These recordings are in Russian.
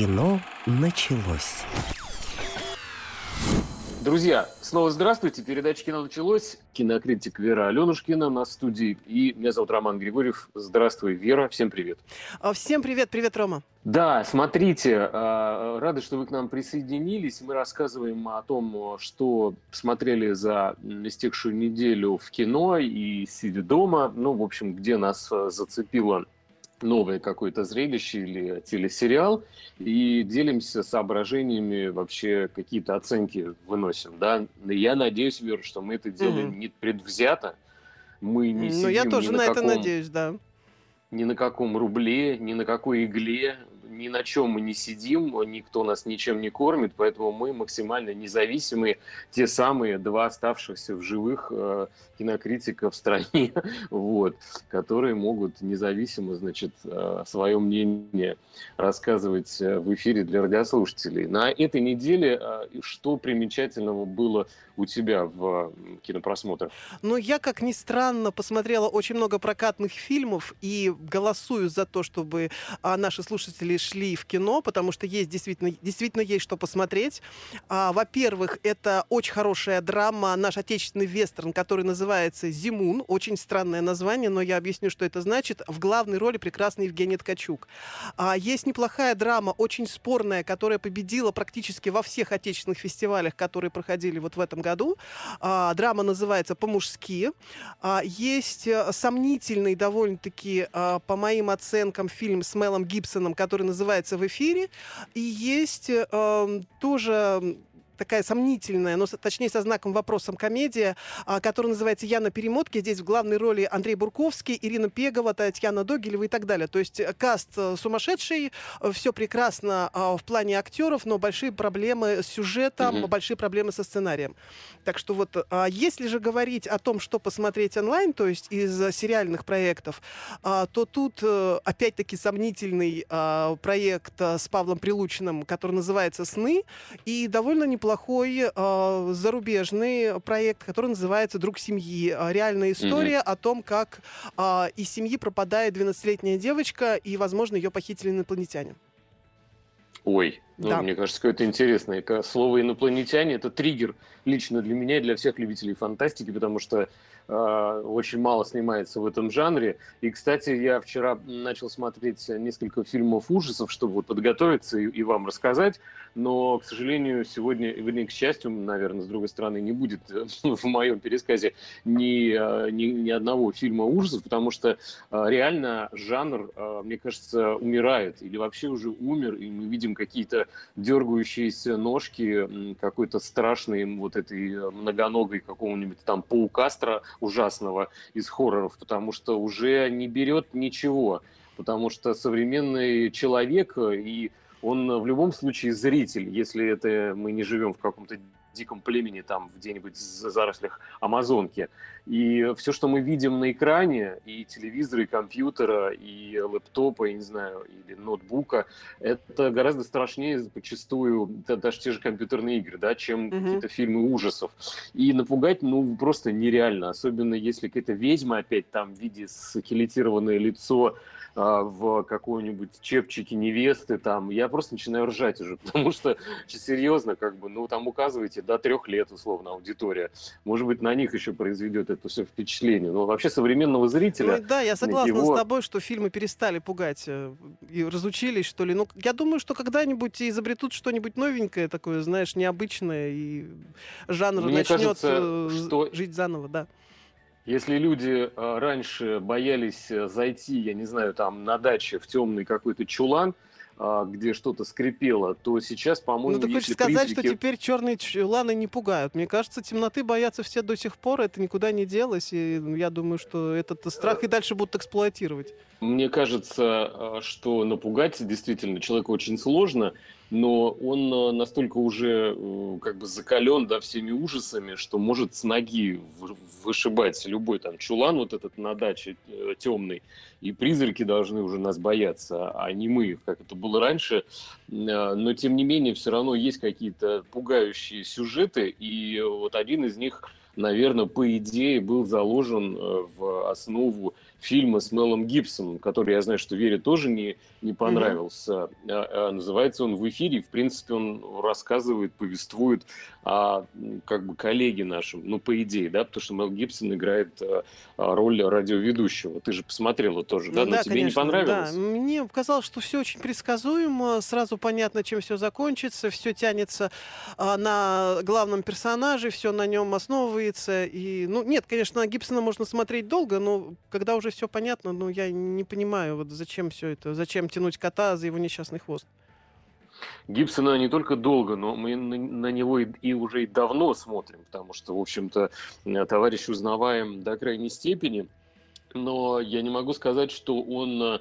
Кино началось. Друзья, снова здравствуйте. Передача «Кино» началось. Кинокритик Вера Аленушкина на студии. И меня зовут Роман Григорьев. Здравствуй, Вера. Всем привет. А, всем привет. Привет, Рома. Да, смотрите, а, рады, что вы к нам присоединились. Мы рассказываем о том, что смотрели за истекшую неделю в кино и сидя дома. Ну, в общем, где нас а, зацепило новое какое-то зрелище или телесериал и делимся соображениями, вообще какие-то оценки выносим, да. Я надеюсь, Вера, что мы это делаем mm-hmm. не предвзято, мы не Ну, я тоже на, на каком, это надеюсь, да. Ни на каком рубле, ни на какой игле, ни на чем мы не сидим, никто нас ничем не кормит, поэтому мы максимально независимые, те самые два оставшихся в живых э, кинокритика в стране, вот, которые могут независимо, значит, э, свое мнение рассказывать э, в эфире для радиослушателей. На этой неделе э, что примечательного было у тебя в кинопросмотрах? Ну, я, как ни странно, посмотрела очень много прокатных фильмов и голосую за то, чтобы а, наши слушатели шли в кино, потому что есть действительно, действительно есть что посмотреть. А, во-первых, это очень хорошая драма, наш отечественный вестерн, который называется «Зимун». Очень странное название, но я объясню, что это значит. В главной роли прекрасный Евгений Ткачук. А, есть неплохая драма, очень спорная, которая победила практически во всех отечественных фестивалях, которые проходили вот в этом году. А, драма называется «По-мужски». А, есть э, сомнительный довольно-таки, а, по моим оценкам, фильм с Мелом Гибсоном, который называется «В эфире». И есть э, тоже такая сомнительная, но точнее со знаком вопросом комедия, а, которая называется «Я на перемотке». Здесь в главной роли Андрей Бурковский, Ирина Пегова, Татьяна Догилева и так далее. То есть э, каст э, сумасшедший, э, все прекрасно а, в плане актеров, но большие проблемы с сюжетом, mm-hmm. большие проблемы со сценарием. Так что вот, а, если же говорить о том, что посмотреть онлайн, то есть из сериальных проектов, то тут опять-таки сомнительный проект с Павлом Прилучным, который называется «Сны», и довольно неплохой неплохой э, зарубежный проект, который называется «Друг семьи». А, реальная история mm-hmm. о том, как э, из семьи пропадает 12-летняя девочка, и, возможно, ее похитили инопланетяне. Ой, ну, да. мне кажется, какое-то интересное. Слово «инопланетяне» — это триггер лично для меня и для всех любителей фантастики, потому что э, очень мало снимается в этом жанре. И, кстати, я вчера начал смотреть несколько фильмов ужасов, чтобы вот подготовиться и, и вам рассказать но, к сожалению, сегодня, вернее, к счастью, наверное, с другой стороны, не будет в моем пересказе ни, э, ни, ни одного фильма ужасов, потому что э, реально жанр, мне кажется, умирает или вообще уже умер, и мы видим какие-то дергающиеся ножки какой-то страшной вот этой многоногой какого-нибудь там паукастра ужасного из хорроров, потому что уже не берет ничего, потому что современный человек и он в любом случае зритель, если это мы не живем в каком-то диком племени, там, где-нибудь в зарослях Амазонки. И все, что мы видим на экране, и телевизора, и компьютера, и лэптопа, я не знаю, или ноутбука, это гораздо страшнее зачастую, даже те же компьютерные игры, да, чем mm-hmm. какие-то фильмы ужасов. И напугать, ну, просто нереально, особенно если какая-то ведьма опять там в виде скелетированное лицо, а, в какой-нибудь чепчике невесты, там, я просто начинаю ржать уже, потому что, серьезно, как бы, ну, там указываете до трех лет, условно, аудитория. Может быть, на них еще произведет это все впечатление. Но вообще современного зрителя... Ну, да, я согласна его... с тобой, что фильмы перестали пугать э, и разучились, что ли. Ну, я думаю, что когда-нибудь изобретут что-нибудь новенькое такое, знаешь, необычное, и жанр Мне начнет кажется, э, что... жить заново, да. Если люди э, раньше боялись зайти, я не знаю, там на даче в темный какой-то чулан, где что-то скрипело, то сейчас, по-моему, Ну, ты хочешь сказать, призраки... что теперь черные чуланы не пугают? Мне кажется, темноты боятся все до сих пор, это никуда не делось, и я думаю, что этот страх и дальше будут эксплуатировать. Мне кажется, э, что напугать действительно человека очень сложно, но он э, настолько уже э, как бы закален да, всеми ужасами, что может с ноги вышибать любой там чулан вот этот на даче э, темный, и призраки должны уже нас бояться, а не мы, как это было раньше. Но тем не менее, все равно есть какие-то пугающие сюжеты, и вот один из них, наверное, по идее был заложен в основу фильма с Мелом Гибсоном, который, я знаю, что Вере тоже не, не понравился. Mm-hmm. Называется он в эфире. В принципе, он рассказывает, повествует о как бы коллеге нашем, ну, по идее, да, потому что Мел Гибсон играет э, роль радиоведущего. Ты же посмотрела тоже, да? Ну, Но да, тебе конечно, не понравилось? Да. Мне показалось, что все очень предсказуемо, сразу понятно, чем все закончится, все тянется а, на главном персонаже, все на нем основывается. И, ну, нет, конечно, Гибсона можно смотреть долго, но когда уже все понятно, ну, я не понимаю, вот зачем все это, зачем тянуть кота за его несчастный хвост. Гибсона не только долго, но мы на, него и, и уже и давно смотрим, потому что, в общем-то, товарищ узнаваем до крайней степени. Но я не могу сказать, что он, э,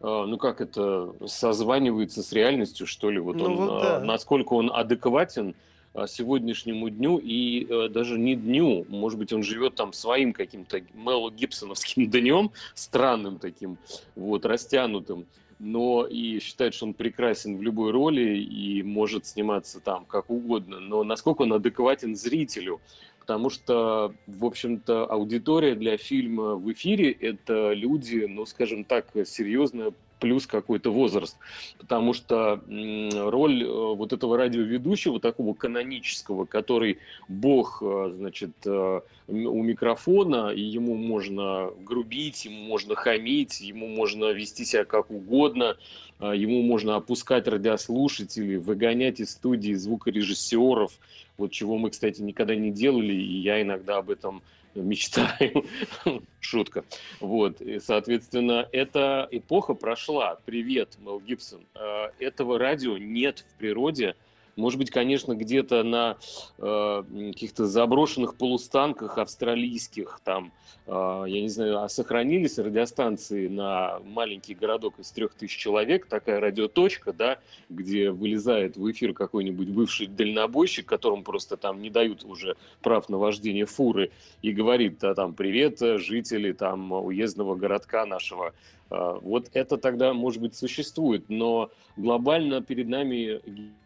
ну как это, созванивается с реальностью, что ли. Вот ну, он, вот да. насколько он адекватен э, сегодняшнему дню и э, даже не дню. Может быть, он живет там своим каким-то Мелло Гибсоновским днем, странным таким, вот, растянутым но и считает, что он прекрасен в любой роли и может сниматься там как угодно. Но насколько он адекватен зрителю? Потому что, в общем-то, аудитория для фильма в эфире – это люди, ну, скажем так, серьезно плюс какой-то возраст. Потому что роль э, вот этого радиоведущего, такого канонического, который бог, э, значит, э, у микрофона, и ему можно грубить, ему можно хамить, ему можно вести себя как угодно, ему можно опускать радиослушателей, выгонять из студии звукорежиссеров, вот чего мы, кстати, никогда не делали, и я иногда об этом мечтаю. Шутка. Вот. И, соответственно, эта эпоха прошла. Привет, Мел Гибсон. Э, этого радио нет в природе. Может быть, конечно, где-то на э, каких-то заброшенных полустанках австралийских, там, э, я не знаю, а сохранились радиостанции на маленький городок из трех тысяч человек, такая радиоточка, да, где вылезает в эфир какой-нибудь бывший дальнобойщик, которому просто там не дают уже прав на вождение фуры, и говорит, а, там, привет, жители там уездного городка нашего, вот это тогда, может быть, существует, но глобально перед нами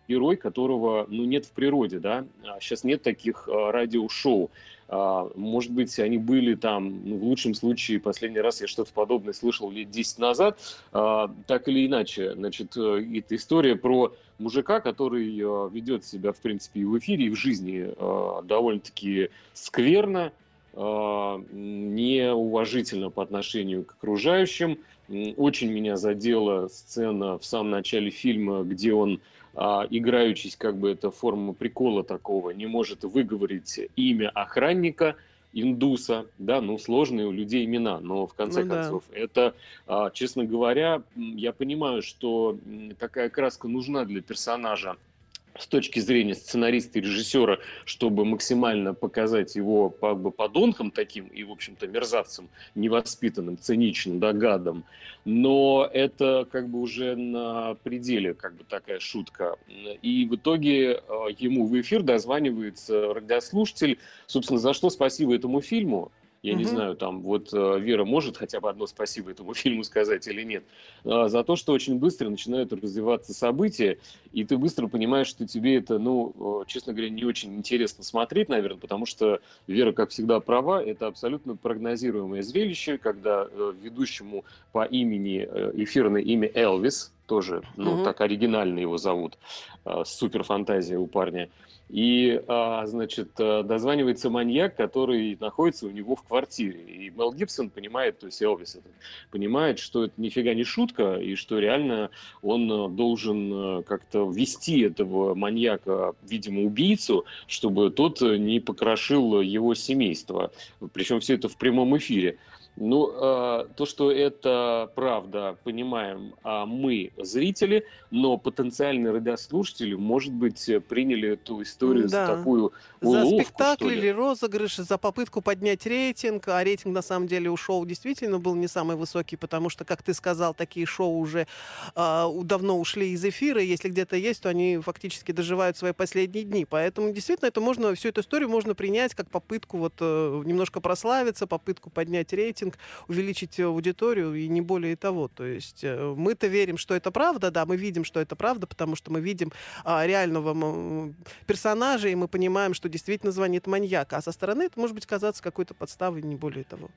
герой, которого ну, нет в природе, да, сейчас а нет таких а, радиошоу. Может быть, они были там, ну, в лучшем случае, последний раз я что-то подобное слышал лет 10 назад, так или иначе. Значит, э, это история про мужика, который ведет себя, в принципе, и в эфире, и в жизни довольно-таки скверно, неуважительно по отношению к окружающим, очень меня задела сцена в самом начале фильма, где он, а, играючись, как бы это форма прикола такого, не может выговорить имя охранника индуса, да, ну сложные у людей имена, но в конце ну, концов да. это, а, честно говоря, я понимаю, что такая краска нужна для персонажа с точки зрения сценариста и режиссера, чтобы максимально показать его как бы подонком таким и, в общем-то, мерзавцем, невоспитанным, циничным, да, гадом. Но это как бы уже на пределе как бы такая шутка. И в итоге э, ему в эфир дозванивается радиослушатель, собственно, за что спасибо этому фильму, я угу. не знаю, там вот э, Вера может хотя бы одно спасибо этому фильму сказать или нет. А, за то, что очень быстро начинают развиваться события, и ты быстро понимаешь, что тебе это, ну, честно говоря, не очень интересно смотреть, наверное, потому что Вера, как всегда, права. Это абсолютно прогнозируемое зрелище, когда э, ведущему по имени, э, эфирное имя Элвис, тоже, ну, угу. так оригинально его зовут, супер фантазия у парня – и, а, значит, э, дозванивается маньяк, который находится у него в квартире. И Мел Гибсон понимает, то есть Элвис это, понимает, что это нифига не шутка, и что реально он э, должен э, как-то вести этого маньяка, видимо, убийцу, чтобы тот не покрошил его семейство. Причем все это в прямом эфире. Ну, э, то, что это правда, понимаем а мы, зрители, но потенциальные радиослушатели, может быть, приняли эту историю да. за такую уловку, За спектакль или розыгрыш, за попытку поднять рейтинг, а рейтинг, на самом деле, у шоу действительно был не самый высокий, потому что, как ты сказал, такие шоу уже э, давно ушли из эфира, если где-то есть, то они фактически доживают свои последние дни, поэтому, действительно, это можно, всю эту историю можно принять как попытку вот э, немножко прославиться, попытку поднять рейтинг, рейтинг, увеличить аудиторию и не более того. То есть э, мы-то верим, что это правда, да, мы видим, что это правда, потому что мы видим а, реального персонажа, и мы понимаем, что действительно звонит маньяк. А со стороны это может быть казаться какой-то подставой, не более того.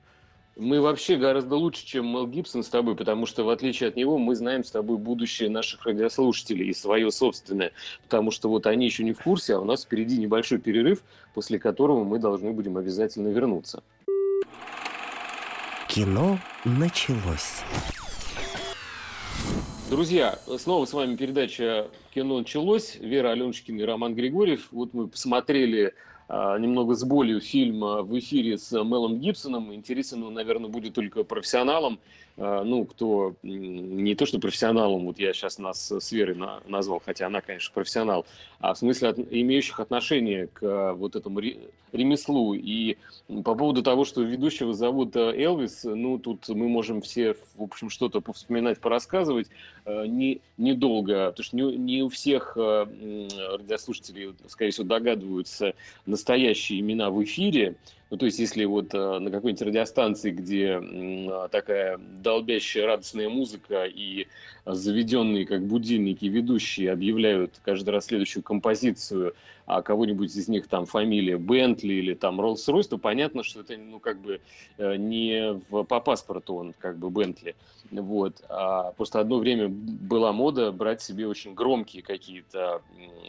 Мы вообще гораздо лучше, чем Мел Гибсон с тобой, потому что, в отличие от него, мы знаем с тобой будущее наших радиослушателей и свое собственное, потому что вот они еще не в курсе, а у нас впереди небольшой перерыв, после которого мы должны будем обязательно вернуться. Кино началось. Друзья, снова с вами передача «Кино началось». Вера Аленушкина и Роман Григорьев. Вот мы посмотрели а, немного с болью фильм в эфире с Мелом Гибсоном. Интересен он, наверное, будет только профессионалам. А, ну, кто не то, что профессионалом, вот я сейчас нас с Верой на, назвал, хотя она, конечно, профессионал, а в смысле от, имеющих отношение к а, вот этому ремеслу. И по поводу того, что ведущего зовут Элвис, ну, тут мы можем все, в общем, что-то повспоминать, порассказывать. Не, недолго, потому что не, не у всех радиослушателей, скорее всего, догадываются настоящие имена в эфире. Ну, то есть, если вот э, на какой-нибудь радиостанции, где э, такая долбящая радостная музыка и заведенные как будильники ведущие объявляют каждый раз следующую композицию, а кого-нибудь из них там фамилия Бентли или там Роллс-Ройс, то понятно, что это ну как бы э, не в, по паспорту он как бы Бентли. Вот. А просто одно время была мода брать себе очень громкие какие-то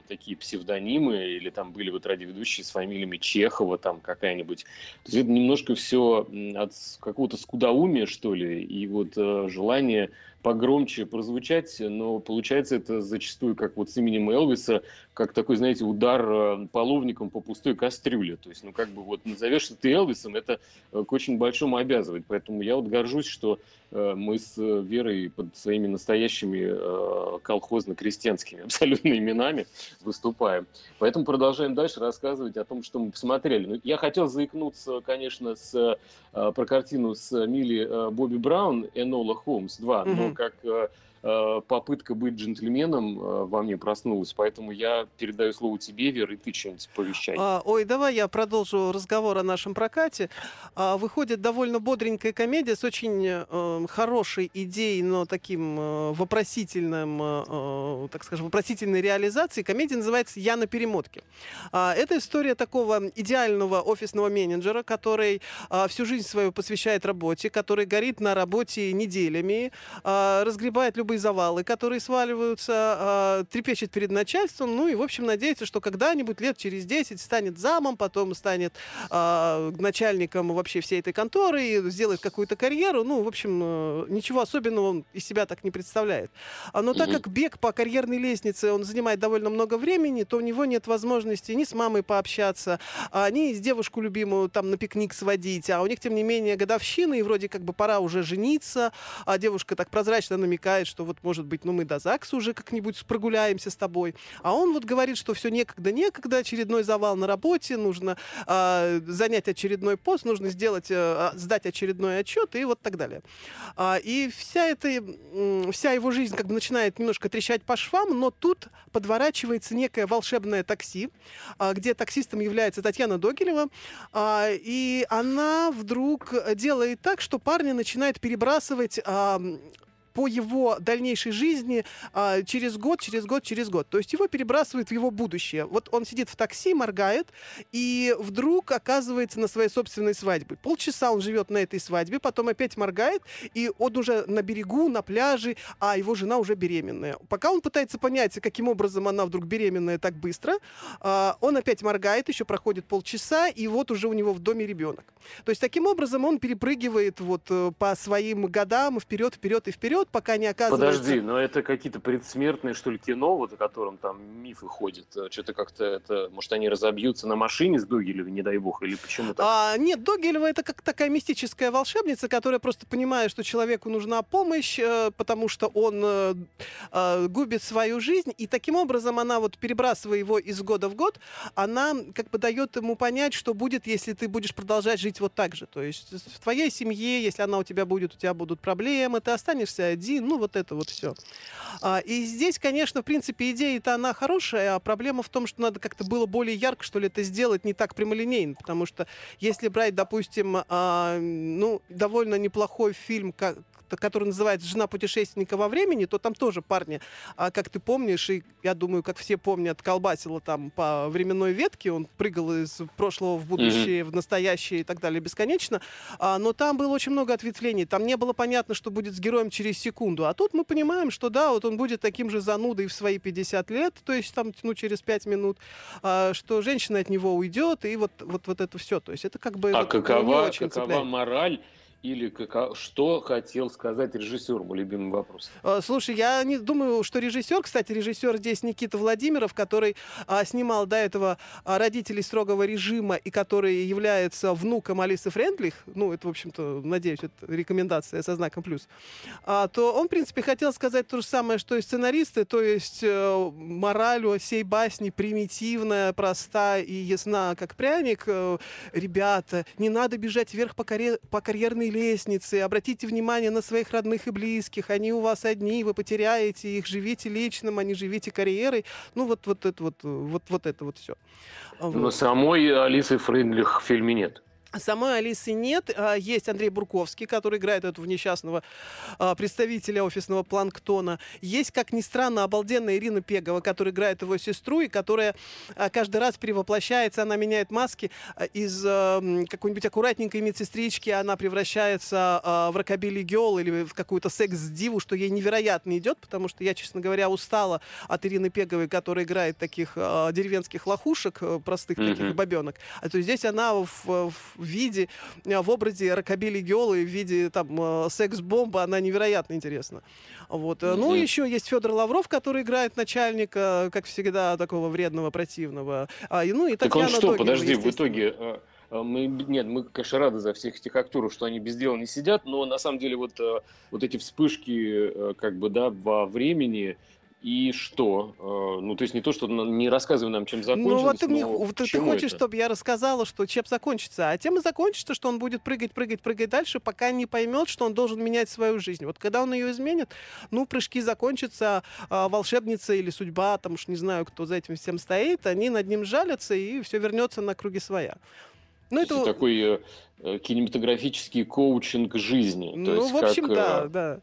такие псевдонимы, или там были вот радиоведущие с фамилиями Чехова, там какая-нибудь. То есть это немножко все от какого-то скудоумия, что ли, и вот э, желание погромче прозвучать, но получается это зачастую, как вот с именем Элвиса, как такой, знаете, удар э, половником по пустой кастрюле. То есть, ну, как бы вот назовешь ты Элвисом, это э, к очень большому обязывает. Поэтому я вот горжусь, что э, мы с Верой под своими настоящими колхозно-крестьянскими абсолютно именами выступаем. Поэтому продолжаем дальше рассказывать о том, что мы посмотрели. Ну, я хотел заикнуться, конечно, с, про картину с Милли Бобби Браун «Энола Холмс 2», mm-hmm. но как попытка быть джентльменом э, во мне проснулась, поэтому я передаю слово тебе, Вера, и ты что-нибудь повещай. А, ой, давай я продолжу разговор о нашем прокате. А, выходит довольно бодренькая комедия с очень э, хорошей идеей, но таким э, вопросительным, э, э, так скажем, вопросительной реализацией. Комедия называется «Я на перемотке». А, это история такого идеального офисного менеджера, который всю жизнь свою посвящает работе, который горит на работе неделями, разгребает любые завалы, которые сваливаются, э, трепещет перед начальством, ну и, в общем, надеется, что когда-нибудь лет через 10 станет замом, потом станет э, начальником вообще всей этой конторы и сделает какую-то карьеру. Ну, в общем, э, ничего особенного он из себя так не представляет. А, но так как бег по карьерной лестнице, он занимает довольно много времени, то у него нет возможности ни с мамой пообщаться, а, ни с девушку любимую там на пикник сводить, а у них, тем не менее, годовщина, и вроде как бы пора уже жениться, а девушка так прозрачно намекает, что вот, может быть, ну мы до ЗАГСа уже как-нибудь прогуляемся с тобой. А он вот говорит, что все некогда, некогда, очередной завал на работе, нужно э, занять очередной пост, нужно сделать, э, сдать очередной отчет и вот так далее. А, и вся эта, э, вся его жизнь как бы начинает немножко трещать по швам, но тут подворачивается некое волшебное такси, э, где таксистом является Татьяна Догилева, э, и она вдруг делает так, что парни начинают перебрасывать э, по его дальнейшей жизни а, через год, через год, через год. То есть его перебрасывает в его будущее. Вот он сидит в такси, моргает, и вдруг оказывается на своей собственной свадьбе. Полчаса он живет на этой свадьбе, потом опять моргает, и он уже на берегу, на пляже, а его жена уже беременная. Пока он пытается понять, каким образом она вдруг беременная так быстро, а, он опять моргает, еще проходит полчаса, и вот уже у него в доме ребенок. То есть таким образом он перепрыгивает вот э, по своим годам вперед, вперед и вперед, год, пока не оказывается... Подожди, но это какие-то предсмертные, что ли, кино, вот о котором там мифы ходят? Э, что-то как-то это... Может, они разобьются на машине с Догилевой, не дай бог, или почему так? А, нет, Догилева это как такая мистическая волшебница, которая просто понимает, что человеку нужна помощь, э, потому что он э, губит свою жизнь, и таким образом она вот перебрасывая его из года в год, она как бы дает ему понять, что будет, если ты будешь продолжать жить вот так же. То есть в твоей семье, если она у тебя будет, у тебя будут проблемы, ты останешься один, ну вот это вот все. А, и здесь, конечно, в принципе, идея-то она хорошая, а проблема в том, что надо как-то было более ярко, что ли, это сделать не так прямолинейно, потому что если брать, допустим, а, ну, довольно неплохой фильм, как который называется «Жена путешественника во времени», то там тоже парни, а, как ты помнишь, и я думаю, как все помнят, колбасило там по временной ветке, он прыгал из прошлого в будущее, mm-hmm. в настоящее и так далее бесконечно, а, но там было очень много ответвлений, там не было понятно, что будет с героем через секунду, а тут мы понимаем, что да, вот он будет таким же занудой в свои 50 лет, то есть там, ну, через 5 минут, а, что женщина от него уйдет, и вот, вот, вот это все, то есть это как бы... А вот, какова, какова мораль или как, что хотел сказать режиссер, мой любимый вопрос? А, слушай, я не думаю, что режиссер, кстати, режиссер здесь Никита Владимиров, который а, снимал до этого а, родителей строгого режима и который является внуком Алисы Френдлих, ну, это, в общем-то, надеюсь, это рекомендация со знаком плюс, а, то он, в принципе, хотел сказать то же самое, что и сценаристы, то есть э, мораль у всей басни примитивная, проста и ясна, как пряник. Э, ребята, не надо бежать вверх по, карьер, по карьерной лестнице, обратите внимание на своих родных и близких, они у вас одни, вы потеряете их, живите личным, а не живите карьерой. Ну, вот, вот это вот, вот, вот это вот все. Но вот. самой Алисы Фрейндлих в фильме нет. Самой Алисы нет. А, есть Андрей Бурковский, который играет этого несчастного а, представителя офисного планктона. Есть, как ни странно, обалденная Ирина Пегова, которая играет его сестру, и которая а, каждый раз перевоплощается, она меняет маски. Из какой-нибудь аккуратненькой медсестрички она превращается в рокобили гел или в какую-то секс-диву, что ей невероятно идет, потому что я, честно говоря, устала от Ирины Пеговой, которая играет таких деревенских лохушек, э, простых mm-hmm. таких бабенок. А то здесь она в, в виде, э, в образе рокобили Геолы, в виде там э, секс-бомбы, она невероятно интересна. Вот. Mm-hmm. Ну, еще есть Федор Лавров, который играет начальника, как всегда, такого вредного, противного. А, и, ну, и так он что, Догилева, подожди, в итоге... Мы, нет, мы, конечно, рады за всех этих актеров, что они без дела не сидят, но на самом деле вот, вот эти вспышки как бы, да, во времени, и что? Э, ну, то есть не то, что не рассказывай нам, чем закончилось. Ну, вот ты, мне, вот ты хочешь, это? чтобы я рассказала, что чем закончится. А тем и закончится, что он будет прыгать, прыгать, прыгать дальше, пока не поймет, что он должен менять свою жизнь. Вот когда он ее изменит, ну, прыжки закончатся, а волшебница или судьба, там уж не знаю, кто за этим всем стоит, они над ним жалятся, и все вернется на круги своя. Ну, это такой э, э, кинематографический коучинг жизни. Ну, есть, в общем, как, да, э... да.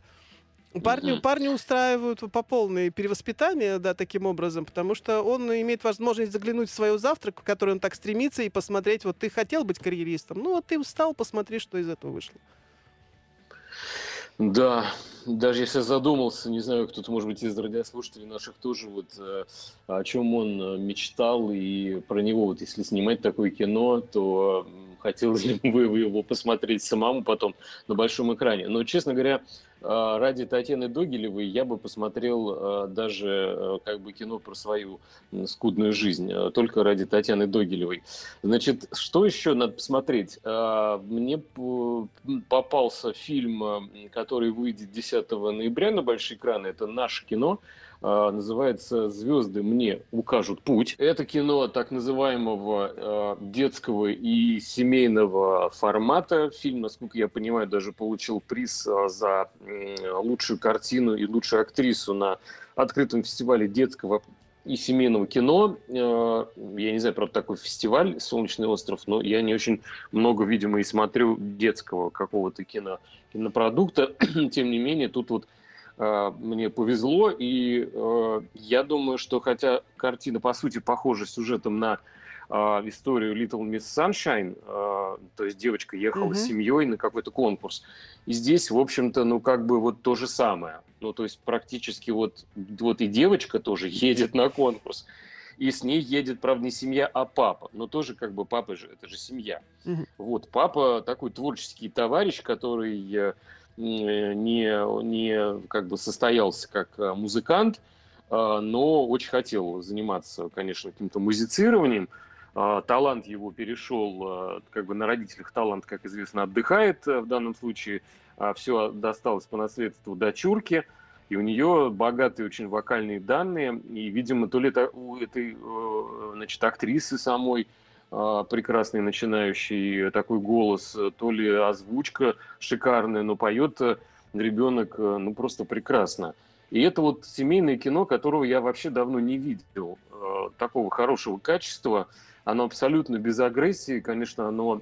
Парни, угу. парни устраивают по полной перевоспитание, да, таким образом, потому что он имеет возможность заглянуть в свою завтрак, в который он так стремится, и посмотреть, вот ты хотел быть карьеристом, ну вот ты устал, посмотри, что из этого вышло. Да, даже если задумался, не знаю, кто-то, может быть, из радиослушателей наших тоже, вот э, о чем он э, мечтал, и про него, вот если снимать такое кино, то хотелось ли бы его посмотреть самому потом на большом экране. Но, честно говоря, а, ради Татьяны Догилевой я бы посмотрел а, даже а, как бы кино про свою скудную жизнь, только ради Татьяны Догилевой. Значит, что еще надо посмотреть? Мне попался фильм, который выйдет 10 ноября на большие экраны. Это наше кино. А, называется «Звезды мне укажут путь». Это кино так называемого а, детского и семейного формата. Фильм, насколько я понимаю, даже получил приз а, за лучшую картину и лучшую актрису на открытом фестивале детского и семейного кино. Я не знаю, правда, такой фестиваль «Солнечный остров», но я не очень много, видимо, и смотрю детского какого-то кино, кинопродукта. Тем не менее, тут вот мне повезло, и э, я думаю, что хотя картина, по сути, похожа сюжетом на э, историю Little Miss Sunshine, то есть девочка ехала mm-hmm. с семьей на какой-то конкурс, и здесь, в общем-то, ну, как бы вот то же самое. Ну, то есть практически вот, вот и девочка тоже едет на конкурс, и с ней едет, правда, не семья, а папа. Но тоже как бы папа же, это же семья. Mm-hmm. Вот, папа такой творческий товарищ, который не, не как бы состоялся как э, музыкант, а, но очень хотел заниматься, конечно, каким-то музицированием. А, талант его перешел, э, как бы на родителях талант, как известно, отдыхает э, в данном случае. А, Все досталось по наследству дочурке, и у нее богатые очень вокальные данные, и, видимо, то ли это у этой значит, актрисы самой прекрасный начинающий такой голос, то ли озвучка шикарная, но поет э, ребенок э, ну просто прекрасно. И это вот семейное кино, которого я вообще давно не видел. Э, такого хорошего качества. Оно абсолютно без агрессии. Конечно, оно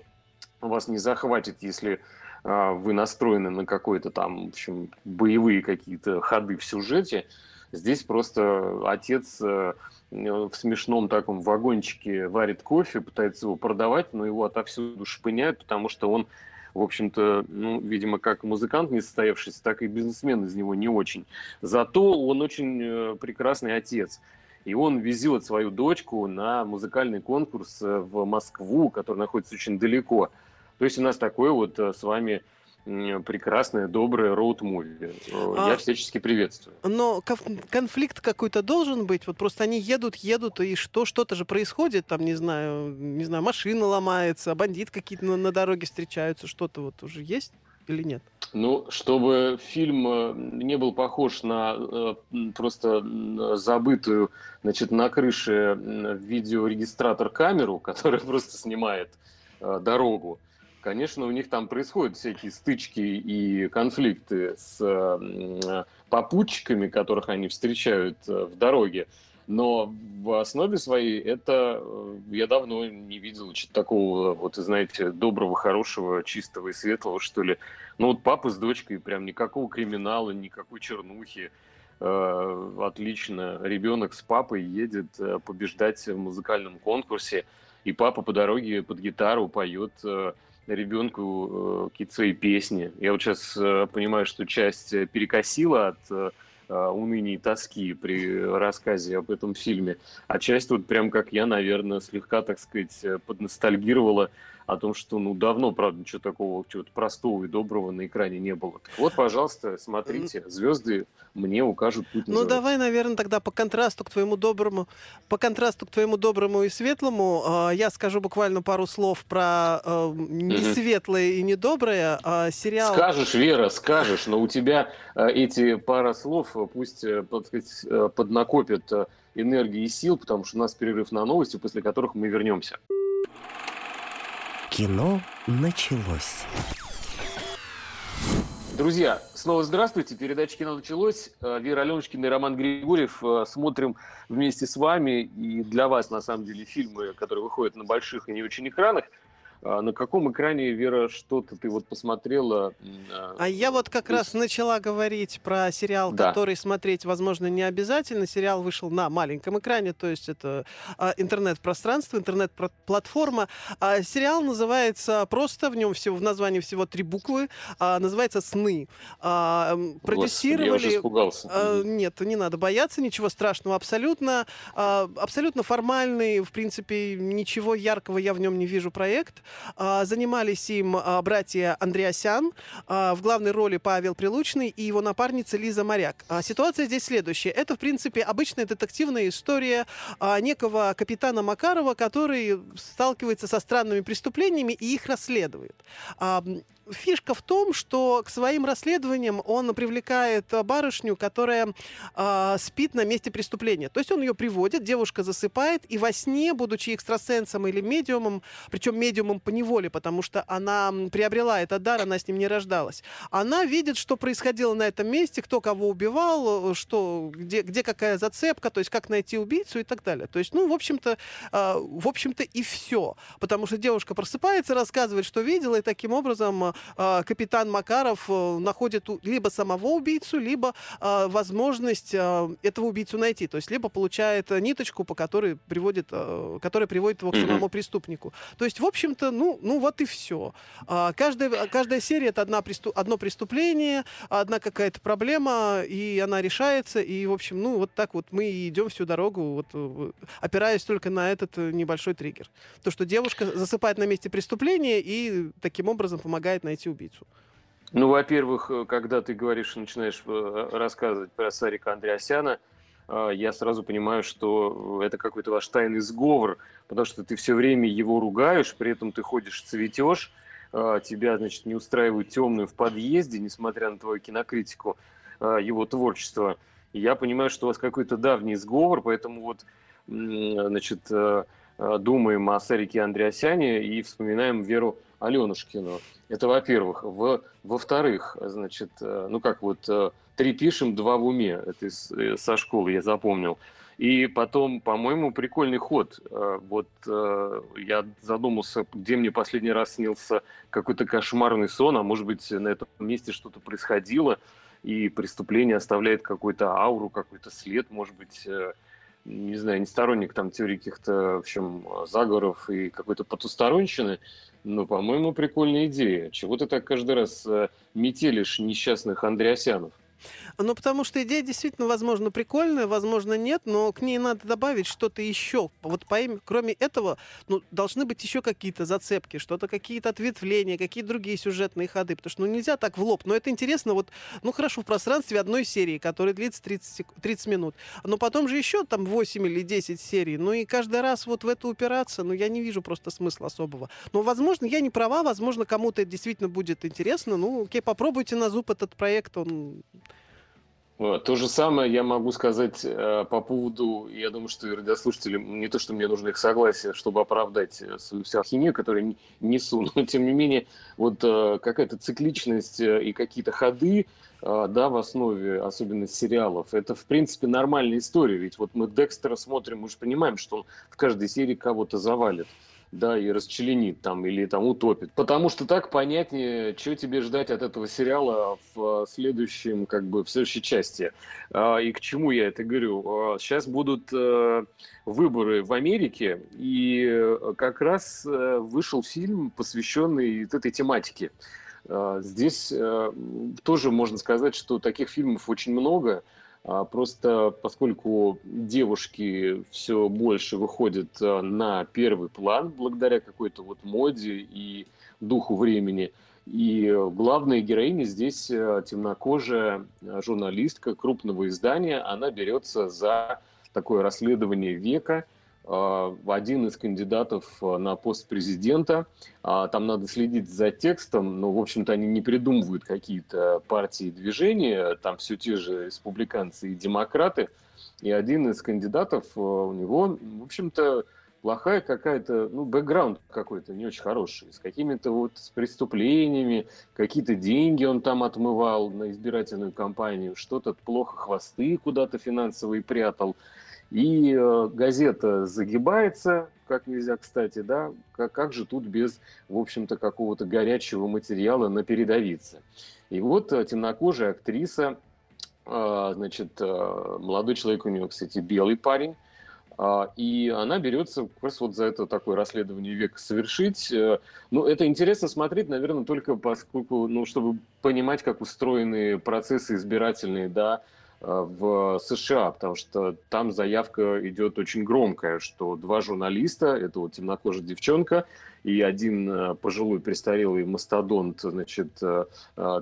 вас не захватит, если а, вы настроены на какой-то там, в общем, боевые какие-то ходы в сюжете. Здесь просто отец э, в смешном таком вагончике варит кофе, пытается его продавать, но его отовсюду шпыняют, потому что он, в общем-то, ну, видимо, как музыкант не состоявшийся, так и бизнесмен из него не очень. Зато он очень э, прекрасный отец. И он везет свою дочку на музыкальный конкурс э, в Москву, который находится очень далеко. То есть у нас такое вот с вами прекрасное, доброе роуд-муви. А, Я всячески приветствую. Но конфликт какой-то должен быть. Вот просто они едут, едут, и что, что-то же происходит, там, не знаю, не знаю, машина ломается, бандит какие-то на, на дороге встречаются, что-то вот уже есть или нет? Ну, чтобы фильм э, не был похож на э, просто забытую, значит, на крыше видеорегистратор камеру, которая просто снимает э, дорогу, Конечно, у них там происходят всякие стычки и конфликты с попутчиками, которых они встречают э, в дороге. Но в основе своей это э, я давно не видел что-то такого, вот, знаете, доброго, хорошего, чистого и светлого, что ли. Ну вот папа с дочкой, прям никакого криминала, никакой чернухи. Э, отлично. Ребенок с папой едет побеждать в музыкальном конкурсе, и папа по дороге под гитару поет ребенку э, какие-то свои песни. Я вот сейчас э, понимаю, что часть э, перекосила от э, уныния и тоски при рассказе об этом фильме, а часть вот прям как я, наверное, слегка, так сказать, подностальгировала о том, что, ну, давно, правда, ничего такого, чего-то простого и доброго на экране не было. Так вот, пожалуйста, смотрите, звезды мне укажут путь. Ну, давай, наверное, тогда по контрасту к твоему доброму, по контрасту к твоему доброму и светлому, э, я скажу буквально пару слов про э, несветлое и недоброе. Э, сериал... Скажешь, Вера, скажешь, но у тебя э, эти пара слов пусть, э, сказать, э, поднакопят э, энергии и сил, потому что у нас перерыв на новости, после которых мы вернемся. Кино началось. Друзья, снова здравствуйте. Передача «Кино началось». Э, Вера Аленушкина и Роман Григорьев. Э, смотрим вместе с вами и для вас, на самом деле, фильмы, которые выходят на больших и не очень экранах. А на каком экране, Вера, что-то ты вот посмотрела? А я вот как из... раз начала говорить про сериал, да. который смотреть, возможно, не обязательно. Сериал вышел на маленьком экране, то есть это а, интернет-пространство, интернет-платформа. А, сериал называется просто, в нем всего, в названии всего три буквы, называется «Сны». Продюсировали... Я уже испугался. Нет, не надо бояться, ничего страшного абсолютно. Абсолютно формальный, в принципе, ничего яркого я в нем не вижу проект. А, занимались им а, братья Андреасян, а, в главной роли Павел Прилучный и его напарница Лиза Моряк. Ситуация здесь следующая. Это, в принципе, обычная детективная история некого капитана Макарова, который сталкивается со странными преступлениями и их расследует фишка в том, что к своим расследованиям он привлекает барышню, которая э, спит на месте преступления. То есть он ее приводит, девушка засыпает, и во сне, будучи экстрасенсом или медиумом, причем медиумом по неволе, потому что она приобрела этот дар, она с ним не рождалась, она видит, что происходило на этом месте, кто кого убивал, что, где, где какая зацепка, то есть как найти убийцу и так далее. То есть, ну, в общем-то, э, в общем-то и все. Потому что девушка просыпается, рассказывает, что видела, и таким образом э, капитан Макаров э, находит либо самого убийцу, либо э, возможность э, этого убийцу найти. То есть либо получает ниточку, по которой приводит, э, которая приводит его к самому преступнику. То есть, в общем-то, ну, ну вот и все. Э, каждая, каждая серия это одна преступ, одно преступление, одна какая-то проблема, и она решается. И, в общем, ну вот так вот мы идем всю дорогу, вот, э, опираясь только на этот э, небольшой триггер. То, что девушка засыпает на месте преступления и таким образом помогает найти убийцу? Ну, во-первых, э, когда ты говоришь, начинаешь э, рассказывать про Сарика Андреасяна, э, я сразу понимаю, что это какой-то ваш тайный сговор, потому что ты все время его ругаешь, при этом ты ходишь, цветешь, тебя, значит, не устраивают темную в подъезде, несмотря на твою кинокритику его творчества. И я понимаю, что у вас какой-то давний сговор, поэтому вот, значит, думаем о Сарике Андреасяне и вспоминаем Веру Аленушкину. Это во-первых. Во- во-вторых, значит, э, ну как вот, э, три пишем, два в уме. Это из, э, со школы я запомнил. И потом, по-моему, прикольный ход. Вот я задумался, где мне последний раз снился какой-то кошмарный сон, а может быть, на этом месте что-то происходило, и преступление оставляет какую-то ауру, какой-то след, может быть, не знаю, не сторонник там теории каких-то, в общем, заговоров и какой-то потусторонщины, но, по-моему, прикольная идея. Чего ты так каждый раз э, метелишь несчастных Андреасянов? Ну, потому что идея действительно, возможно, прикольная, возможно, нет, но к ней надо добавить что-то еще. Вот по, кроме этого, ну, должны быть еще какие-то зацепки, что-то, какие-то ответвления, какие-то другие сюжетные ходы, потому что, ну, нельзя так в лоб. Но это интересно, вот, ну, хорошо, в пространстве одной серии, которая длится 30, 30 минут, но потом же еще там 8 или 10 серий, ну, и каждый раз вот в это упираться, ну, я не вижу просто смысла особого. Но, возможно, я не права, возможно, кому-то это действительно будет интересно, ну, окей, попробуйте на зуб этот проект, он то же самое я могу сказать э, по поводу, я думаю, что и радиослушатели, не то, что мне нужно их согласие, чтобы оправдать э, свою всю ахинею, которую несу, но тем не менее, вот э, какая-то цикличность э, и какие-то ходы, э, да, в основе, особенно сериалов, это, в принципе, нормальная история, ведь вот мы Декстера смотрим, мы же понимаем, что он в каждой серии кого-то завалит да, и расчленит там или там утопит. Потому что так понятнее, что тебе ждать от этого сериала в следующем, как бы, в следующей части. А, и к чему я это говорю? Сейчас а, будут э, выборы в Америке, и э, как раз э, вышел фильм, посвященный этой тематике. А, здесь тоже можно сказать, что таких фильмов очень много – просто поскольку девушки все больше выходят а, на первый план благодаря какой-то вот моде и духу времени, и главная героиня здесь а, темнокожая журналистка крупного издания, она берется за такое расследование века – Э, один из кандидатов э, на пост президента. А, там надо следить за текстом, но, в общем-то, они не придумывают какие-то партии и движения, там все те же республиканцы и демократы. И один из кандидатов, э, у него, в общем-то, плохая какая-то, ну, бэкграунд какой-то не очень хороший, с какими-то вот с преступлениями, какие-то деньги он там отмывал на избирательную кампанию, что-то плохо хвосты куда-то финансовые прятал. И э, газета загибается, как нельзя, кстати, да, как, как же тут без, в общем-то, какого-то горячего материала на передовице. И вот э, темнокожая актриса, э, значит, молодой человек у нее, кстати, белый парень, и она берется как раз вот за это такое расследование века совершить. Ну, это интересно смотреть, наверное, только поскольку, ну, чтобы понимать, как устроены процессы избирательные, да, в США, потому что там заявка идет очень громкая, что два журналиста, это вот темнокожая девчонка и один э, пожилой престарелый мастодонт значит, э,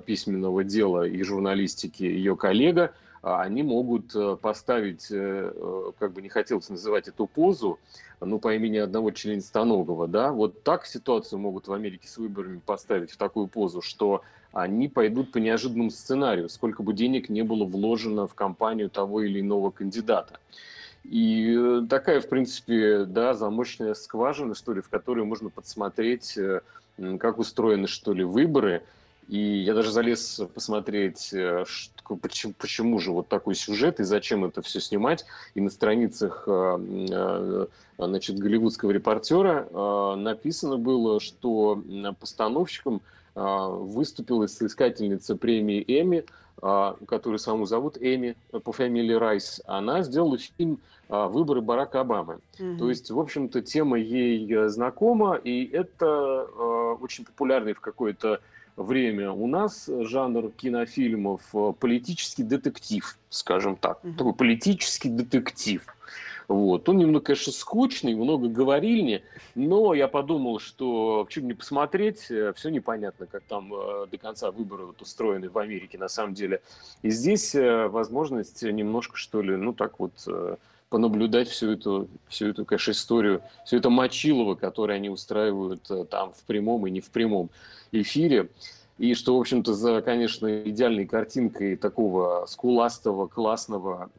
письменного дела и журналистики, ее коллега, они могут поставить, как бы не хотелось называть эту позу, ну, по имени одного членистоногого, да, вот так ситуацию могут в Америке с выборами поставить в такую позу, что они пойдут по неожиданному сценарию, сколько бы денег не было вложено в кампанию того или иного кандидата. И э, такая, в принципе, да, замочная скважина, что ли, в которой можно подсмотреть, э, как устроены, что ли, выборы. И я даже залез посмотреть, э, что, почему, почему же вот такой сюжет и зачем это все снимать. И на страницах значит, голливудского репортера написано было, что постановщикам а, выступила соискательница премии Эми, а, которую саму зовут Эми по фамилии Райс. Она сделала фильм а, «Выборы Барака Обамы». Угу. То есть, в общем-то, тема ей э, знакома, и это очень популярный в какое-то время у нас жанр кинофильмов э, политический детектив, скажем так. Угу. Такой политический детектив. Вот. Он немного, конечно, скучный, много говорильни, но я подумал, что почему не посмотреть, э, все непонятно, как там э, до конца выборы вот устроены в Америке на самом деле. И здесь возможность немножко, что ли, ну так вот понаблюдать всю эту, всю эту, конечно, историю, все это мочилово, которое они устраивают там в прямом и не в прямом эфире. И что, в общем-то, за, конечно, идеальной картинкой такого скуластого, классного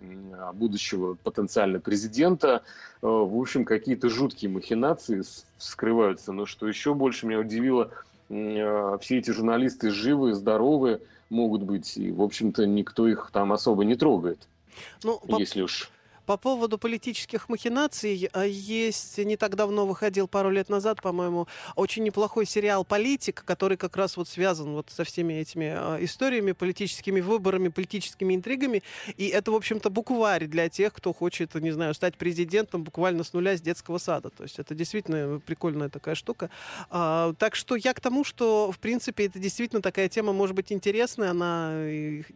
будущего потенциально президента, э, в общем, какие-то жуткие махинации скрываются. Но что еще больше меня удивило, э, все эти журналисты живы, здоровы могут быть, и, в общем-то, никто их там особо не трогает. Ну, если уж по поводу политических махинаций, а, есть не так давно выходил, пару лет назад, по-моему, очень неплохой сериал «Политик», который как раз вот связан вот со всеми этими а, историями, политическими выборами, политическими интригами. И это, в общем-то, букварь для тех, кто хочет, не знаю, стать президентом буквально с нуля с детского сада. То есть это действительно прикольная такая штука. А, так что я к тому, что, в принципе, это действительно такая тема может быть интересная, она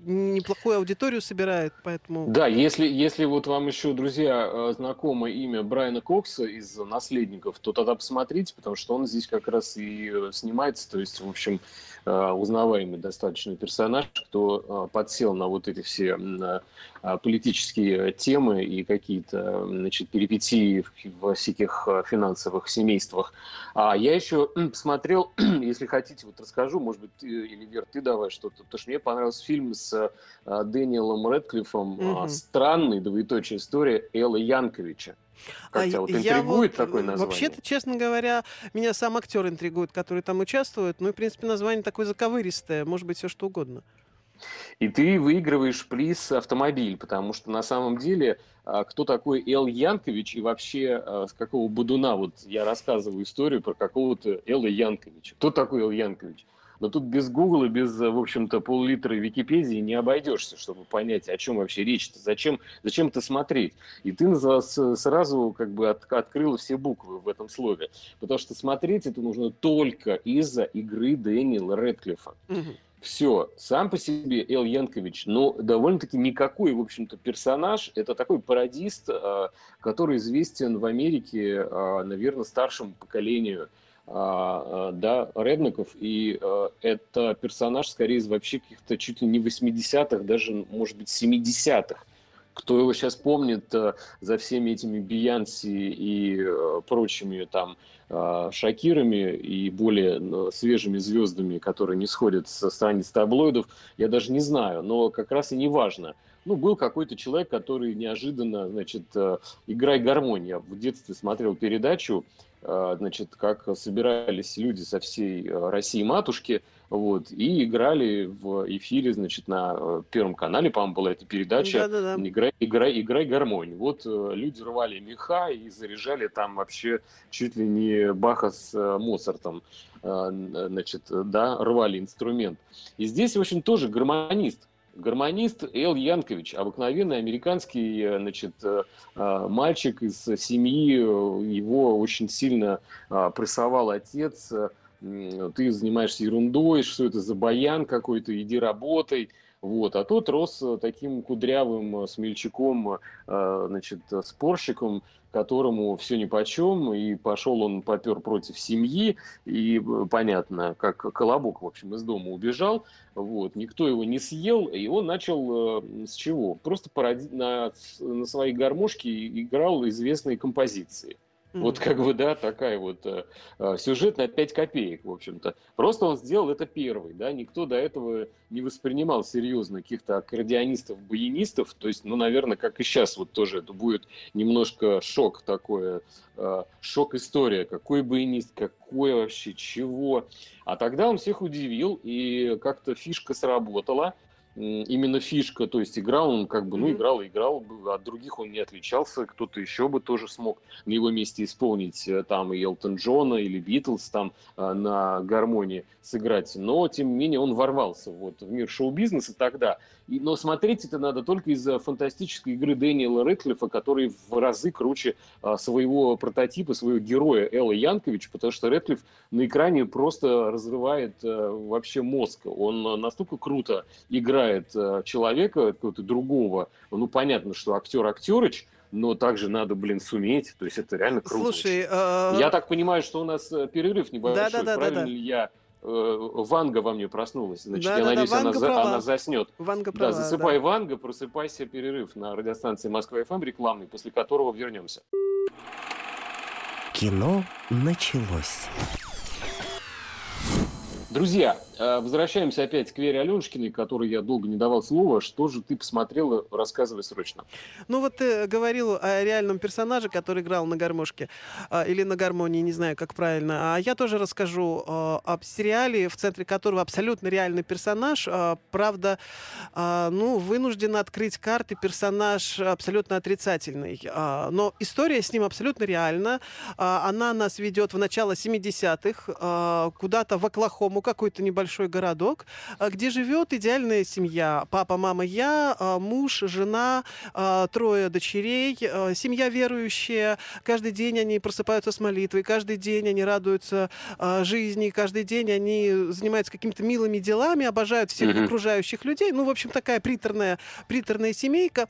неплохую аудиторию собирает, поэтому... Да, если, если вот вам еще еще, друзья, э, знакомо имя Брайана Кокса из «Наследников», то тогда посмотрите, потому что он здесь как раз и э, снимается. То есть, в общем, Э, узнаваемый достаточно персонаж, кто подсел на вот эти все э, политические темы и какие-то значит, перипетии в всяких финансовых семействах. А я еще посмотрел, если хотите, вот расскажу, может быть, ты, или Вер, ты давай что-то, потому что мне понравился фильм с Дэниелом Редклиффом угу. «Странный, двоеточие история» Элла Янковича. Как а тебя вот интригует вот, такое название? Вообще-то, честно говоря, меня сам актер интригует, который там участвует. Ну и, в принципе, название такое заковыристое. Может быть, все что угодно. И ты выигрываешь приз автомобиль, потому что на самом деле а, кто такой Эл Янкович и вообще а, с какого Будуна, вот я рассказываю историю про какого-то Элла Янковича. Кто такой Эл Янкович? Но тут без Гугла, без, в общем-то, пол-литра Википедии не обойдешься, чтобы понять, о чем вообще речь-то, зачем, зачем это смотреть. И ты сразу как бы от, открыла все буквы в этом слове. Потому что смотреть это нужно только из-за игры Дэниела Редклифа. Все, сам по себе Эл Янкович, но довольно-таки никакой, в общем-то, персонаж. Это такой пародист, а, который известен в Америке, а, наверное, старшему поколению да, Редмаков, и а, это персонаж скорее из вообще каких-то чуть ли не 80-х, даже, может быть, 70-х. Кто его сейчас помнит за всеми этими Биянси и прочими там Шакирами и более свежими звездами, которые не сходят со страниц таблоидов, я даже не знаю, но как раз и не важно. Ну, был какой-то человек, который неожиданно, значит, играй гармонь. Я в детстве смотрел передачу, Э, значит, как собирались люди со всей э, России матушки, вот, и играли в эфире, значит, на э, Первом канале, по-моему, была эта передача да «Играй, играй, играй гармонь». Вот люди рвали меха и заряжали там вообще чуть ли не Баха с Моцартом, значит, да, рвали инструмент. И здесь, в общем, тоже гармонист, Гармонист Эл Янкович, обыкновенный американский э, значит, э, э, мальчик из семьи, его очень сильно прессовал отец, ты занимаешься ерундой, что это за баян какой-то, иди работай. Вот. А тот рос таким кудрявым смельчаком, значит, спорщиком, которому все ни по чем, и пошел он попер против семьи, и понятно, как колобок, в общем, из дома убежал, вот, никто его не съел, и он начал э, с чего? Просто породи... на, на своей гармошке играл известные композиции. Вот как бы, да, такая вот э, э сюжет на 5 копеек, в общем-то. Просто он сделал это первый, да, никто до этого не воспринимал серьезно каких-то аккордеонистов, баянистов, то есть, ну, наверное, как и сейчас вот тоже это будет немножко шок такое, э, шок-история, какой баянист, какой вообще, чего. А тогда он всех удивил, и как-то фишка сработала, именно фишка, то есть играл он как бы, ну, играл и играл, от других он не отличался, кто-то еще бы тоже смог на его месте исполнить э, там и Элтон Джона или Битлз там э, на гармонии сыграть, но тем не менее он ворвался вот в мир шоу-бизнеса тогда, и, но смотреть это надо только из-за фантастической игры Дэниела Рэдклиффа, который в разы круче а, своего прототипа, своего героя Элла Янкович, потому что Рэдклифф на экране просто разрывает вообще мозг. Он настолько круто играет а, человека, какого-то другого. Ну, понятно, что актер актерыч, но также надо, блин, суметь. То есть это реально круто. Слушай, а... я так понимаю, что у нас э, перерыв небольшой. Да, да, да, Правильно да, да. ли я Э, Ванга во мне проснулась. Значит, да, я да, надеюсь, да, она, за, она заснет. Ванга права, да, засыпай, да. Ванга, просыпайся, перерыв на радиостанции Москва ФМ рекламный, после которого вернемся. Кино началось. Друзья, э, возвращаемся опять к Вере Аленушкиной, которой я долго не давал слова. Что же ты посмотрела? Рассказывай срочно. Ну вот ты говорил о реальном персонаже, который играл на гармошке а, или на гармонии, не знаю, как правильно. А я тоже расскажу а, об сериале, в центре которого абсолютно реальный персонаж. Правда, ну, вынужден открыть карты, персонаж абсолютно отрицательный. Но история с ним абсолютно реальна. Она нас ведет в начало 70-х, куда-то в Оклахому, какой-то небольшой городок, а, где живет идеальная семья. Папа, мама, я, а, муж, жена, а, трое дочерей, семья верующая. Каждый день они просыпаются с молитвой, каждый день они радуются жизни, каждый день они занимаются какими-то милыми делами, обожают всех mm-hmm. окружающих людей. Ну, в общем, такая приторная, приторная семейка.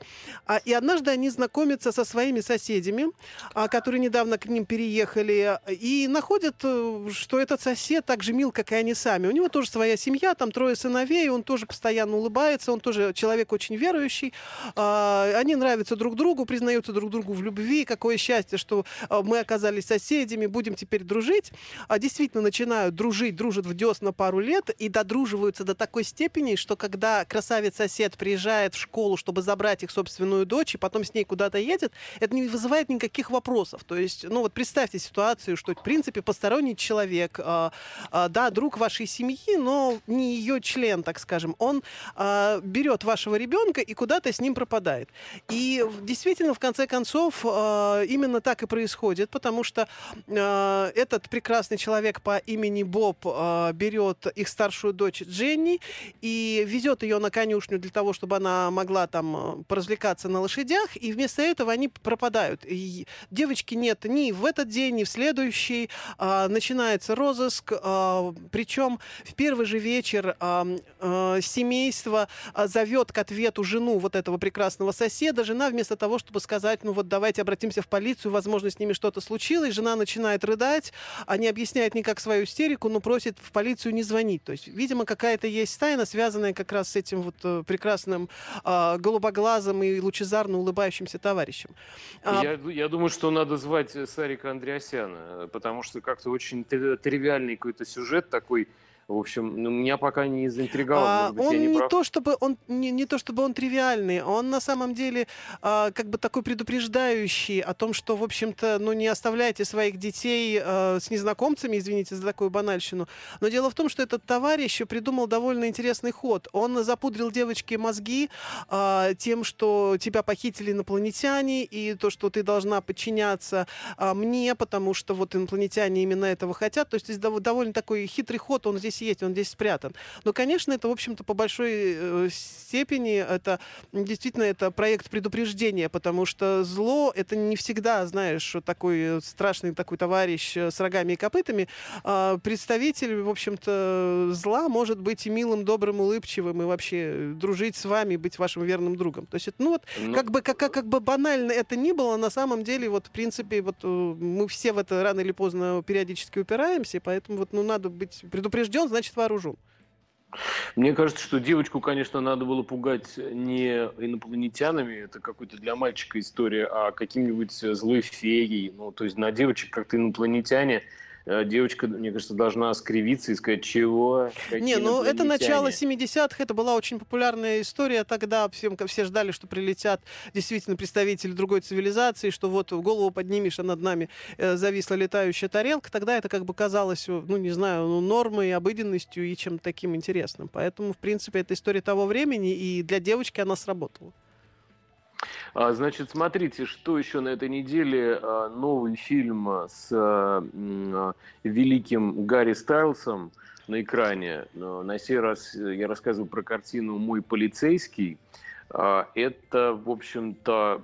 И однажды они знакомятся со своими соседями, которые недавно к ним переехали, и находят, э, что этот сосед так же мил, как и они сами. У него тоже своя семья, там трое сыновей, он тоже постоянно улыбается, он тоже человек очень верующий. А, они нравятся друг другу, признаются друг другу в любви. Какое счастье, что а, мы оказались соседями, будем теперь дружить. А действительно начинают дружить, дружат в десна пару лет и додруживаются до такой степени, что когда красавец-сосед приезжает в школу, чтобы забрать их собственную дочь, и потом с ней куда-то едет, это не вызывает никаких вопросов. То есть, ну вот представьте ситуацию, что, в принципе, посторонний человек, да, друг вашей семьи, но не ее член, так скажем, он э, берет вашего ребенка и куда-то с ним пропадает. И действительно, в конце концов, э, именно так и происходит, потому что э, этот прекрасный человек по имени Боб э, берет их старшую дочь Дженни и везет ее на конюшню для того, чтобы она могла там поразвлекаться на лошадях, и вместо этого они пропадают. И девочки нет ни в этот день, ни в следующий. Э, начинается розыск, э, причем в первый же вечер э, э, семейство зовет к ответу жену вот этого прекрасного соседа. Жена вместо того, чтобы сказать, ну вот давайте обратимся в полицию, возможно, с ними что-то случилось, жена начинает рыдать, а не объясняет никак свою истерику, но просит в полицию не звонить. То есть, видимо, какая-то есть тайна, связанная как раз с этим вот э, прекрасным э, голубоглазым и лучезарно улыбающимся товарищем. А я, я думаю, что надо звать Сарика Андреасяна, потому что как-то очень тривиальный какой-то сюжет такой, в общем, ну, меня пока не заинтриговал. А, быть, он не, не то чтобы он не, не то чтобы он тривиальный, он на самом деле а, как бы такой предупреждающий о том, что в общем-то, ну не оставляйте своих детей а, с незнакомцами, извините за такую банальщину. Но дело в том, что этот товарищ придумал довольно интересный ход. Он запудрил девочке мозги а, тем, что тебя похитили инопланетяне и то, что ты должна подчиняться а, мне, потому что вот инопланетяне именно этого хотят. То есть здесь довольно такой хитрый ход он здесь здесь есть, он здесь спрятан. Но, конечно, это, в общем-то, по большой э, степени это действительно это проект предупреждения, потому что зло это не всегда, знаешь, такой страшный такой товарищ э, с рогами и копытами. А представитель, в общем-то, зла может быть и милым, добрым, улыбчивым, и вообще дружить с вами, быть вашим верным другом. То есть, ну вот, ну... как бы как, как бы банально это ни было, на самом деле, вот, в принципе, вот э, мы все в это рано или поздно периодически упираемся, поэтому вот, ну, надо быть предупрежден вооружен, значит вооружен. Мне кажется, что девочку, конечно, надо было пугать не инопланетянами, это какой-то для мальчика история, а каким-нибудь злой феей. Ну, то есть на девочек как-то инопланетяне девочка, мне кажется, должна скривиться и сказать, чего? Не, ну это начало 70-х, это была очень популярная история тогда, всем, все ждали, что прилетят действительно представители другой цивилизации, что вот голову поднимешь, а над нами э, зависла летающая тарелка, тогда это как бы казалось, ну не знаю, ну, нормой, обыденностью и чем-то таким интересным. Поэтому, в принципе, это история того времени, и для девочки она сработала. А, значит, смотрите, что еще на этой неделе. А, новый фильм с а, великим Гарри Стайлсом на экране. На сей раз я рассказываю про картину «Мой полицейский». Это, в общем-то,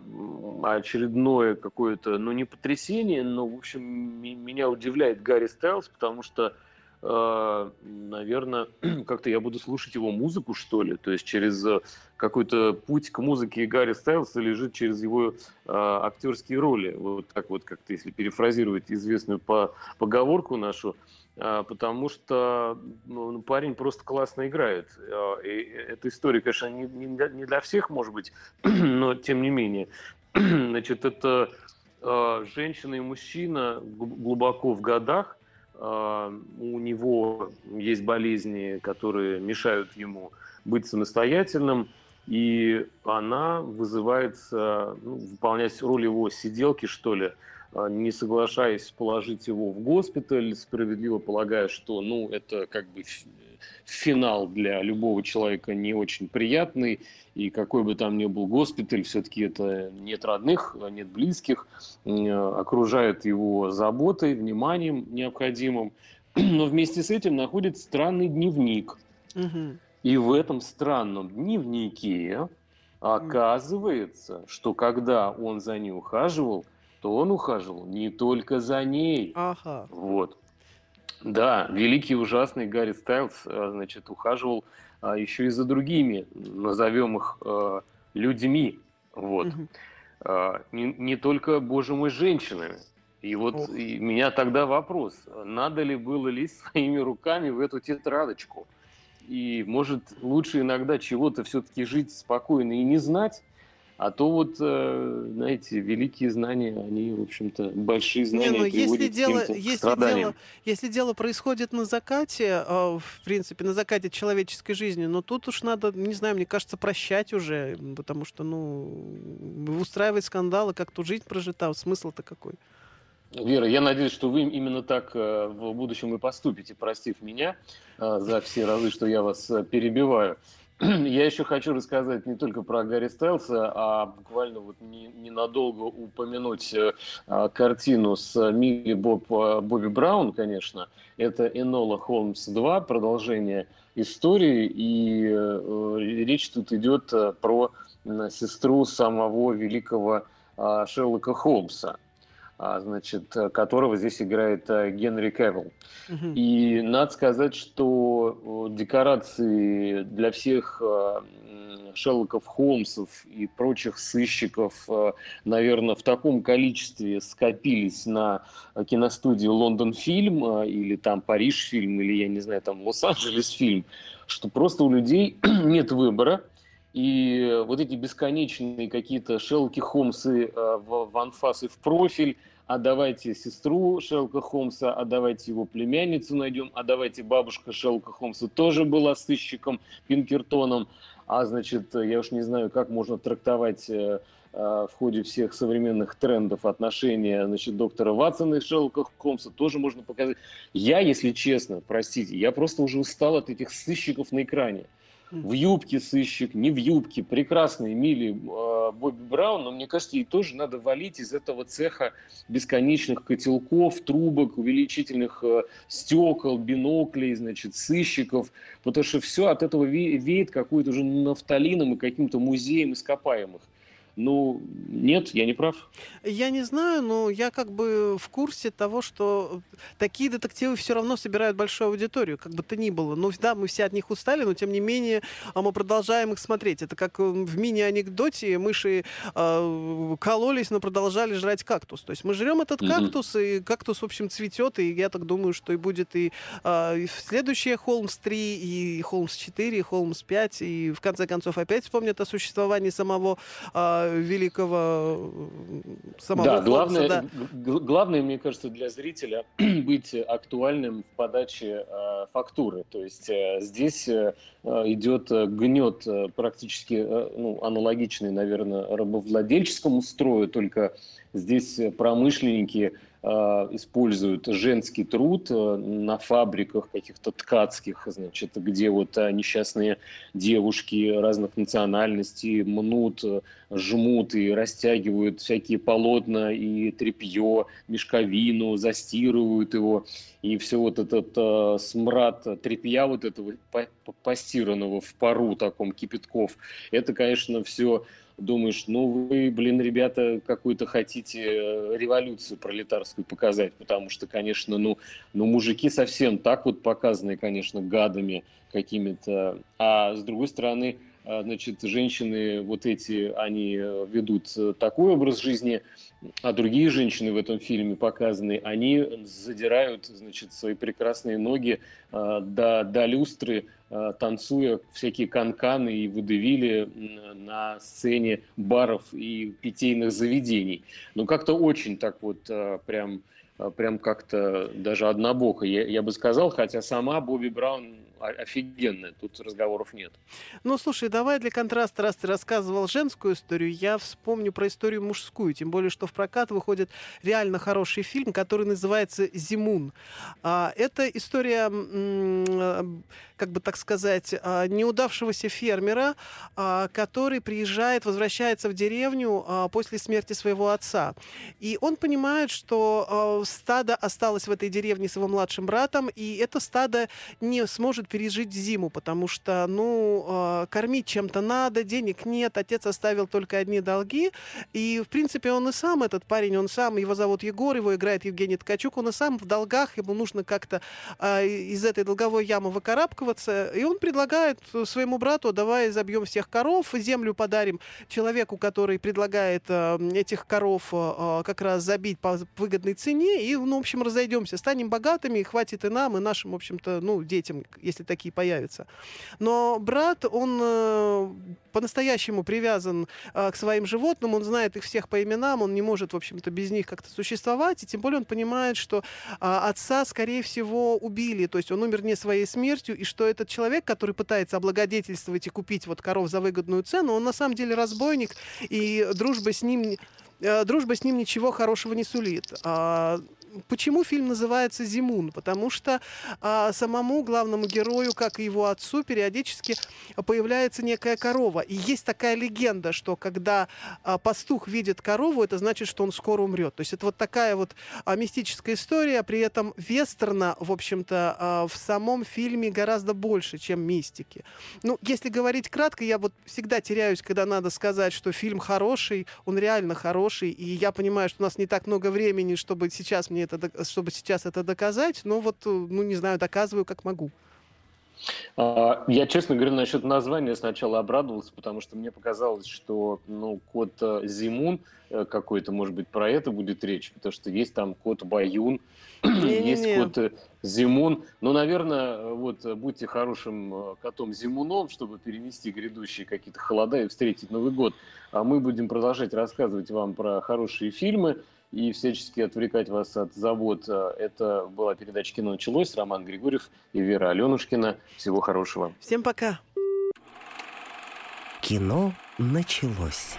очередное какое-то, ну, не потрясение, но, в общем, меня удивляет Гарри Стайлс, потому что а, наверное, как-то я буду слушать его музыку, что ли. То есть через э, какой-то путь к музыке Гарри Стайлса лежит через его э, актерские роли. Вот так вот, как-то, если перефразировать известную по поговорку нашу, э, потому что ну, парень просто классно играет. И эта история, конечно, не, не, для, всех, может быть, но тем не менее. Значит, это женщина и мужчина глубоко в годах, у него есть болезни, которые мешают ему быть самостоятельным, и она вызывается ну, выполнять роль его сиделки, что ли, а, не соглашаясь положить его в госпиталь, справедливо полагая, что ну, это как бы финал для любого человека не очень приятный, и какой бы там ни был госпиталь, все-таки это нет родных, нет близких, окружает его заботой, вниманием необходимым, но вместе с этим находит странный дневник. Угу. И в этом странном дневнике оказывается, что когда он за ней ухаживал, то он ухаживал не только за ней. Ага. Вот. Да, великий ужасный Гарри Стайлз, э, значит, ухаживал а, еще и за другими, назовем их а, людьми. Вот. Угу. А, не, не только, боже мой, женщинами. И вот и меня тогда вопрос, надо ли было лезть своими руками в эту тетрадочку? И может лучше иногда чего-то все-таки жить спокойно и не знать, а то вот, э, знаете, великие знания, они, в общем-то, большие знания Не, ну, если дело, если дело, если дело происходит на закате, а, в принципе, на закате человеческой жизни, но тут уж надо, не знаю, мне кажется, прощать уже, потому что, ну, устраивать скандалы, как-то жизнь прожита, смысл-то какой? Вера, я надеюсь, что вы именно так э, в будущем и поступите, простив меня э, за все разы, что я вас перебиваю. Я еще хочу рассказать не только про Гарри Стайлса, а буквально вот не, ненадолго упомянуть э, а, картину с Милли Боб, э, Бобби Браун, конечно. Это Энола Холмс 2, продолжение истории, и э, речь тут идет про сестру самого великого э, Шерлока Холмса. А, значит, э, которого здесь играет э, Генри Кевилл. Угу. И надо сказать, что декорации для всех э, Шерлоков Холмсов и прочих сыщиков, наверное, в таком количестве скопились на киностудии Лондон фильм или там Париж фильм или, я не знаю, там Лос-Анджелес фильм, что просто у людей нет выбора, и вот эти бесконечные какие-то Шерлоки Холмсы в, в анфас и в профиль, а давайте сестру Шелка Холмса, а давайте его племянницу найдем, а давайте бабушка Шелка Холмса тоже была сыщиком Пинкертоном, а значит, я уж не знаю, как можно трактовать э, э, в ходе всех современных трендов отношения значит, доктора Ватсона и Шерлока Холмса тоже можно показать. Я, если честно, простите, я просто уже устал от этих сыщиков на экране в юбке сыщик, не в юбке, прекрасная Мили э, Бобби Браун, но мне кажется, ей тоже надо валить из этого цеха бесконечных котелков, трубок, увеличительных э, стекол, биноклей, значит, сыщиков, потому что все от этого веет какой-то уже нафталином и каким-то музеем ископаемых. Ну, нет, я не прав. Я не знаю, но я как бы в курсе того, что такие детективы все равно собирают большую аудиторию, как бы то ни было. Ну, да, мы все от них устали, но тем не менее а мы продолжаем их смотреть. Это как в мини-анекдоте мыши э, кололись, но продолжали жрать кактус. То есть мы жрем этот кактус, mm-hmm. и кактус, в общем, цветет, и я так думаю, что и будет и, э, и следующее Холмс 3, и Холмс 4, и Холмс 5, и в конце концов опять вспомнят о существовании самого э, великого самого да, главное, да. главное, мне кажется, для зрителя быть актуальным в подаче э, фактуры. То есть э, здесь э, идет гнет практически э, ну, аналогичный, наверное, рабовладельческому строю, только здесь промышленники Э, используют женский труд э, на фабриках каких-то ткацких, значит, где вот э, несчастные девушки разных национальностей мнут, жмут и растягивают всякие полотна и тряпье, мешковину, застирывают его. И все вот этот э, смрад тряпья вот этого постиранного в пару таком кипятков, это, конечно, все думаешь, ну вы, блин, ребята, какую-то хотите э, революцию пролетарскую показать, потому что, конечно, ну, ну мужики совсем так вот показаны, конечно, гадами какими-то, а с другой стороны, значит, женщины вот эти, они э, ведут такой образ жизни, а другие женщины в этом фильме показаны, они задирают, значит, свои прекрасные ноги э, до, до люстры, э, танцуя всякие канканы и выдавили на сцене баров и питейных заведений. Ну, как-то очень так вот э, прям прям как-то даже однобоко, я, я бы сказал, хотя сама Бобби Браун офигенная, тут разговоров нет. Ну, слушай, давай для контраста, раз ты рассказывал женскую историю, я вспомню про историю мужскую, тем более, что в прокат выходит реально хороший фильм, который называется «Зимун». А, это история, как бы так сказать, а, неудавшегося фермера, а, который приезжает, возвращается в деревню после смерти своего отца. И он понимает, что стадо осталось в этой деревне с его младшим братом, и это стадо не сможет пережить зиму, потому что, ну, э, кормить чем-то надо, денег нет, отец оставил только одни долги, и, в принципе, он и сам, этот парень, он сам, его зовут Егор, его играет Евгений Ткачук, он и сам в долгах, ему нужно как-то э, из этой долговой ямы выкарабкиваться, и он предлагает своему брату, давай забьем всех коров, землю подарим человеку, который предлагает э, этих коров как раз забить по выгодной цене, и, ну, в общем, разойдемся, станем богатыми, хватит и нам, и нашим, в общем-то, ну, детям, если если такие появятся. Но брат, он э, по-настоящему привязан э, к своим животным, он знает их всех по именам, он не может, в общем-то, без них как-то существовать, и тем более он понимает, что а, отца, скорее всего, убили, то есть он умер не своей смертью, и что этот человек, который пытается облагодетельствовать и купить вот коров за выгодную цену, он на самом деле разбойник, и дружба с ним э, дружба с ним ничего хорошего не сулит. А, Почему фильм называется «Зимун»? Потому что а, самому главному герою, как и его отцу, периодически появляется некая корова. И есть такая легенда, что когда а, пастух видит корову, это значит, что он скоро умрет. То есть это вот такая вот а, мистическая история, при этом вестерна, в общем-то, а, в самом фильме гораздо больше, чем мистики. Ну, если говорить кратко, я вот всегда теряюсь, когда надо сказать, что фильм хороший, он реально хороший, и я понимаю, что у нас не так много времени, чтобы сейчас мне это, чтобы сейчас это доказать, но вот, э, ну, не знаю, доказываю, как могу. А, я, честно говоря, насчет названия сначала обрадовался, потому что мне показалось, что ну, кот э, Зимун э, какой-то, может быть, про это будет речь, потому что есть там кот Баюн, есть кот Зимун. Ну, наверное, вот будьте хорошим котом Зимуном, чтобы перенести грядущие какие-то холода и встретить Новый год. А мы будем продолжать рассказывать вам про хорошие фильмы и всячески отвлекать вас от забот. Это была передача «Кино началось». Роман Григорьев и Вера Аленушкина. Всего хорошего. Всем пока. Кино началось.